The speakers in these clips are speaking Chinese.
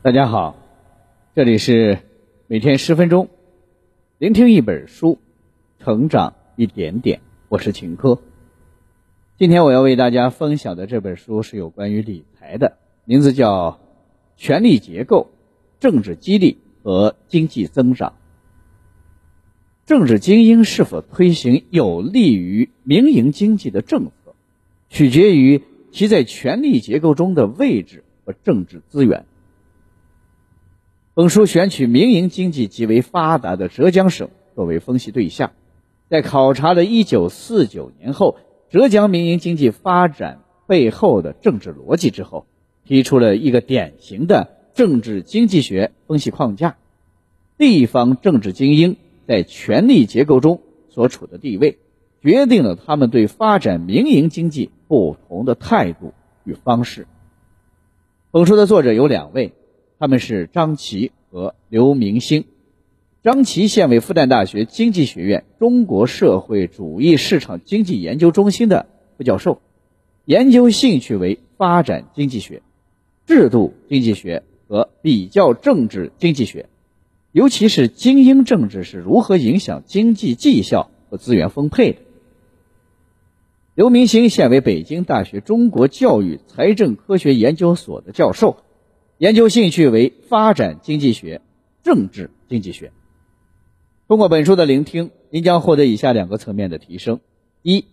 大家好，这里是每天十分钟，聆听一本书，成长一点点。我是秦科。今天我要为大家分享的这本书是有关于理财的，名字叫《权力结构、政治激励和经济增长》。政治精英是否推行有利于民营经济的政策，取决于其在权力结构中的位置和政治资源。本书选取民营经济极为发达的浙江省作为分析对象，在考察了1949年后浙江民营经济发展背后的政治逻辑之后，提出了一个典型的政治经济学分析框架：地方政治精英在权力结构中所处的地位，决定了他们对发展民营经济不同的态度与方式。本书的作者有两位。他们是张琦和刘明星。张琦现为复旦大学经济学院中国社会主义市场经济研究中心的副教授，研究兴趣为发展经济学、制度经济学和比较政治经济学，尤其是精英政治是如何影响经济绩效和资源分配的。刘明星现为北京大学中国教育财政科学研究所的教授。研究兴趣为发展经济学、政治经济学。通过本书的聆听，您将获得以下两个层面的提升：一，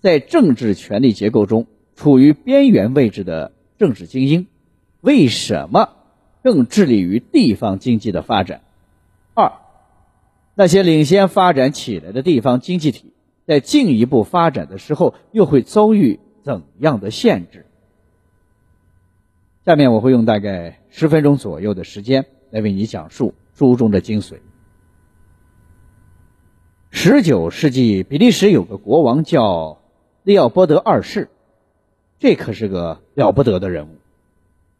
在政治权力结构中处于边缘位置的政治精英，为什么更致力于地方经济的发展？二，那些领先发展起来的地方经济体，在进一步发展的时候，又会遭遇怎样的限制？下面我会用大概十分钟左右的时间来为你讲述书中的精髓。十九世纪，比利时有个国王叫利奥波德二世，这可是个了不得的人物。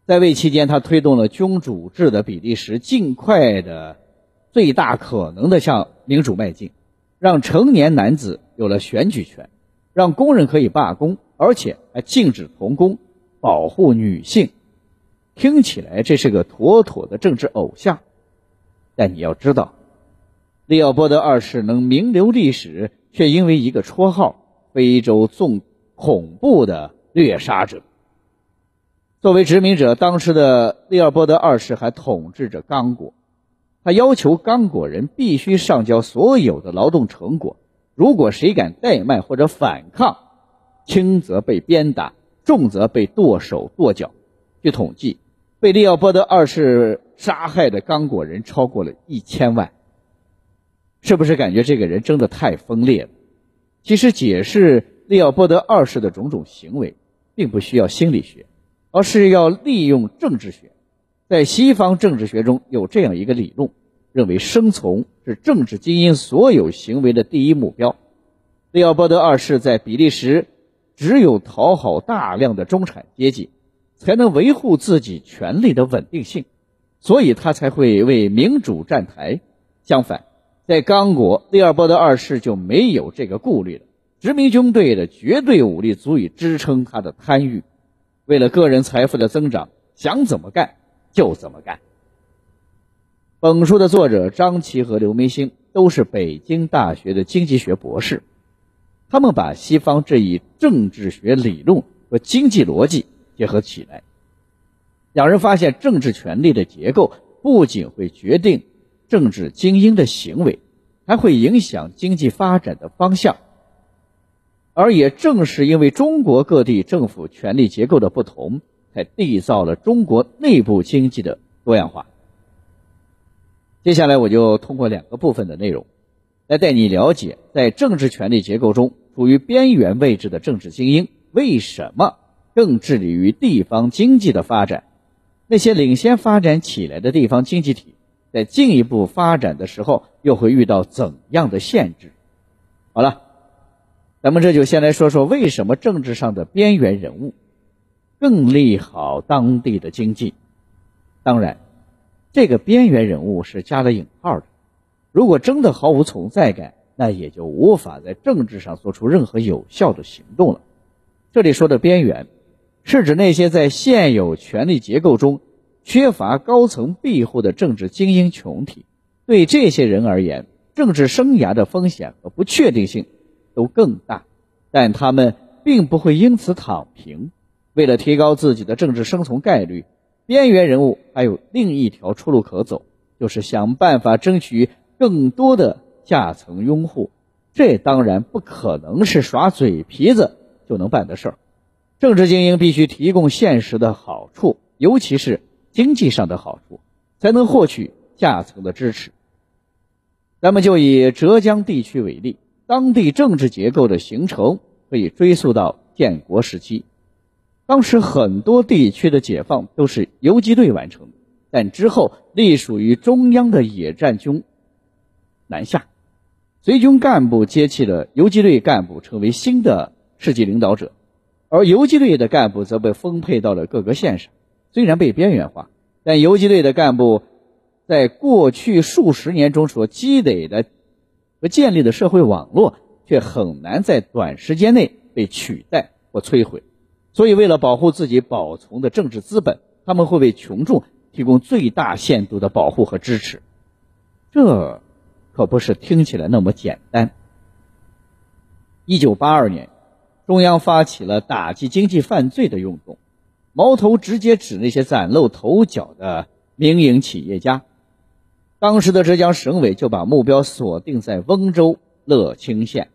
在位期间，他推动了君主制的比利时尽快的、最大可能的向民主迈进，让成年男子有了选举权，让工人可以罢工，而且还禁止童工，保护女性。听起来这是个妥妥的政治偶像，但你要知道，利奥波德二世能名留历史，却因为一个绰号——非洲纵恐怖的掠杀者。作为殖民者，当时的利奥波德二世还统治着刚果，他要求刚果人必须上交所有的劳动成果，如果谁敢怠慢或者反抗，轻则被鞭打，重则被剁手剁脚。据统计。被利奥波德二世杀害的刚果人超过了一千万，是不是感觉这个人真的太分裂了？其实解释利奥波德二世的种种行为，并不需要心理学，而是要利用政治学。在西方政治学中有这样一个理论，认为生存是政治精英所有行为的第一目标。利奥波德二世在比利时，只有讨好大量的中产阶级。才能维护自己权力的稳定性，所以他才会为民主站台。相反，在刚果，利尔波德二世就没有这个顾虑了。殖民军队的绝对武力足以支撑他的贪欲，为了个人财富的增长，想怎么干就怎么干。本书的作者张琦和刘明星都是北京大学的经济学博士，他们把西方这一政治学理论和经济逻辑。结合起来，两人发现，政治权力的结构不仅会决定政治精英的行为，还会影响经济发展的方向。而也正是因为中国各地政府权力结构的不同，才缔造了中国内部经济的多样化。接下来，我就通过两个部分的内容，来带你了解，在政治权力结构中处于边缘位置的政治精英为什么。更致力于地方经济的发展，那些领先发展起来的地方经济体，在进一步发展的时候，又会遇到怎样的限制？好了，咱们这就先来说说为什么政治上的边缘人物更利好当地的经济。当然，这个边缘人物是加了引号的。如果真的毫无存在感，那也就无法在政治上做出任何有效的行动了。这里说的边缘。是指那些在现有权力结构中缺乏高层庇护的政治精英群体。对这些人而言，政治生涯的风险和不确定性都更大，但他们并不会因此躺平。为了提高自己的政治生存概率，边缘人物还有另一条出路可走，就是想办法争取更多的下层拥护。这当然不可能是耍嘴皮子就能办的事儿。政治精英必须提供现实的好处，尤其是经济上的好处，才能获取下层的支持。咱们就以浙江地区为例，当地政治结构的形成可以追溯到建国时期。当时很多地区的解放都是游击队完成，但之后隶属于中央的野战军南下，随军干部接替了游击队干部，成为新的世纪领导者，而游击队的干部则被分配到了各个县上。虽然被边缘化，但游击队的干部。在过去数十年中所积累的和建立的社会网络，却很难在短时间内被取代或摧毁。所以，为了保护自己保存的政治资本，他们会为群众提供最大限度的保护和支持。这可不是听起来那么简单。一九八二年，中央发起了打击经济犯罪的运动，矛头直接指那些崭露头角的民营企业家。当时的浙江省委就把目标锁定在温州乐清县，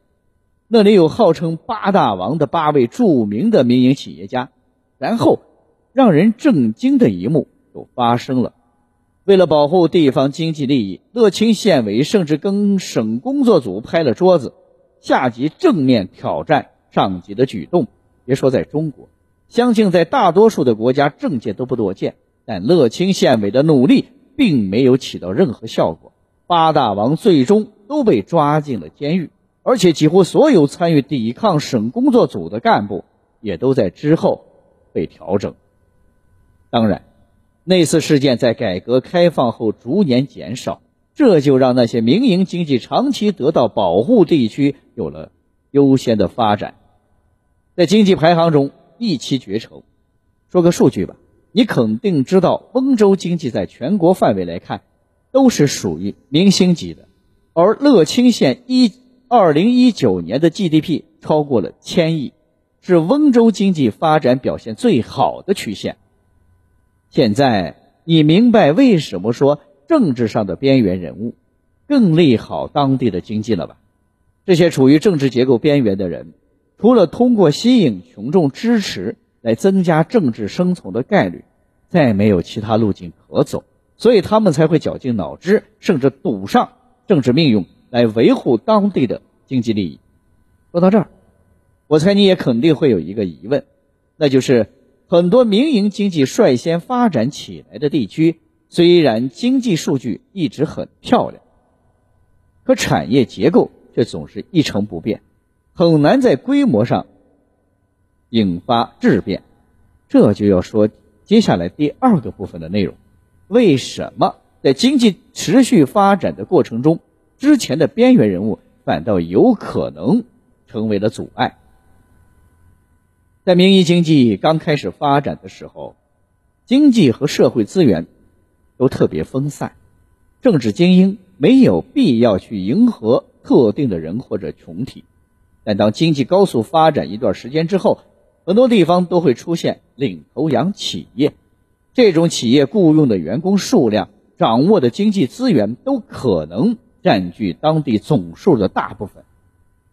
那里有号称“八大王”的八位著名的民营企业家。然后，让人震惊的一幕就发生了：为了保护地方经济利益，乐清县委甚至跟省工作组拍了桌子，下级正面挑战上级的举动。别说在中国，相信在大多数的国家政界都不多见。但乐清县委的努力。并没有起到任何效果，八大王最终都被抓进了监狱，而且几乎所有参与抵抗省工作组的干部也都在之后被调整。当然，那次事件在改革开放后逐年减少，这就让那些民营经济长期得到保护地区有了优先的发展，在经济排行中一骑绝尘。说个数据吧。你肯定知道，温州经济在全国范围来看，都是属于明星级的，而乐清县一二零一九年的 GDP 超过了千亿，是温州经济发展表现最好的区县。现在你明白为什么说政治上的边缘人物更利好当地的经济了吧？这些处于政治结构边缘的人，除了通过吸引群众支持，来增加政治生存的概率，再没有其他路径可走，所以他们才会绞尽脑汁，甚至赌上政治命运来维护当地的经济利益。说到这儿，我猜你也肯定会有一个疑问，那就是很多民营经济率先发展起来的地区，虽然经济数据一直很漂亮，可产业结构却总是一成不变，很难在规模上。引发质变，这就要说接下来第二个部分的内容：为什么在经济持续发展的过程中，之前的边缘人物反倒有可能成为了阻碍？在民营经济刚开始发展的时候，经济和社会资源都特别分散，政治精英没有必要去迎合特定的人或者群体。但当经济高速发展一段时间之后，很多地方都会出现领头羊企业，这种企业雇佣的员工数量、掌握的经济资源都可能占据当地总数的大部分，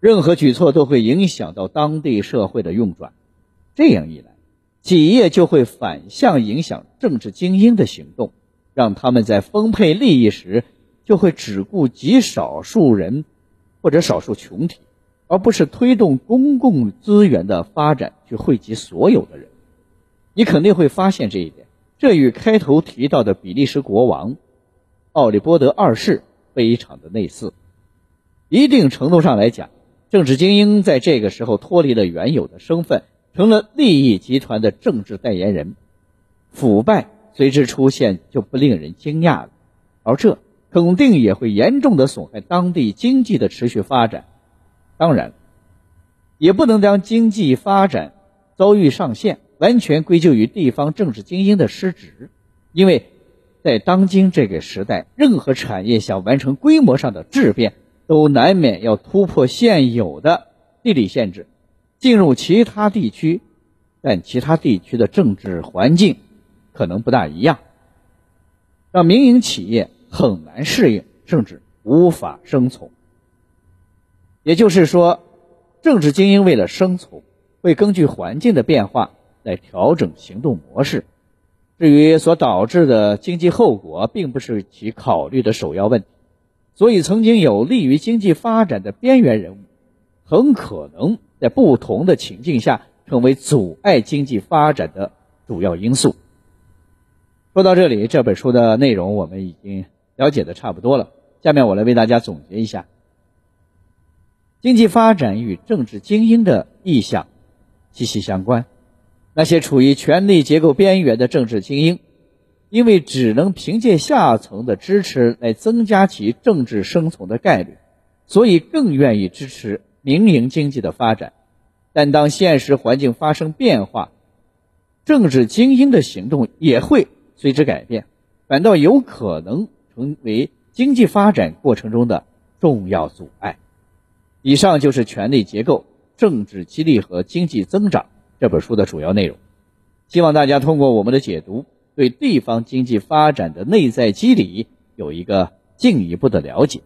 任何举措都会影响到当地社会的运转。这样一来，企业就会反向影响政治精英的行动，让他们在分配利益时就会只顾极少数人或者少数群体。而不是推动公共资源的发展去惠及所有的人，你肯定会发现这一点。这与开头提到的比利时国王奥利波德二世非常的类似。一定程度上来讲，政治精英在这个时候脱离了原有的身份，成了利益集团的政治代言人，腐败随之出现就不令人惊讶了。而这肯定也会严重的损害当地经济的持续发展。当然，也不能将经济发展遭遇上限完全归咎于地方政治精英的失职，因为在当今这个时代，任何产业想完成规模上的质变，都难免要突破现有的地理限制，进入其他地区，但其他地区的政治环境可能不大一样，让民营企业很难适应，甚至无法生存。也就是说，政治精英为了生存，会根据环境的变化来调整行动模式。至于所导致的经济后果，并不是其考虑的首要问题，所以曾经有利于经济发展的边缘人物，很可能在不同的情境下成为阻碍经济发展的主要因素。说到这里，这本书的内容我们已经了解的差不多了，下面我来为大家总结一下：经济发展与政治精英的意向息息相关。那些处于权力结构边缘的政治精英，因为只能凭借下层的支持来增加其政治生存的概率，所以更愿意支持民营经济的发展。但当现实环境发生变化，政治精英的行动也会随之改变，反倒有可能成为经济发展过程中的重要阻碍。以上就是权力结构、政治激励和经济增长。这本书的主要内容，希望大家通过我们的解读，对地方经济发展的内在机理有一个进一步的了解。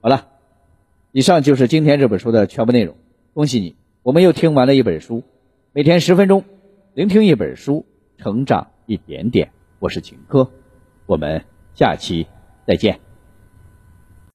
好了，以上就是今天这本书的全部内容。恭喜你，我们又听完了一本书。每天十分钟，聆听一本书，成长一点点。我是秦科，我们下期再见。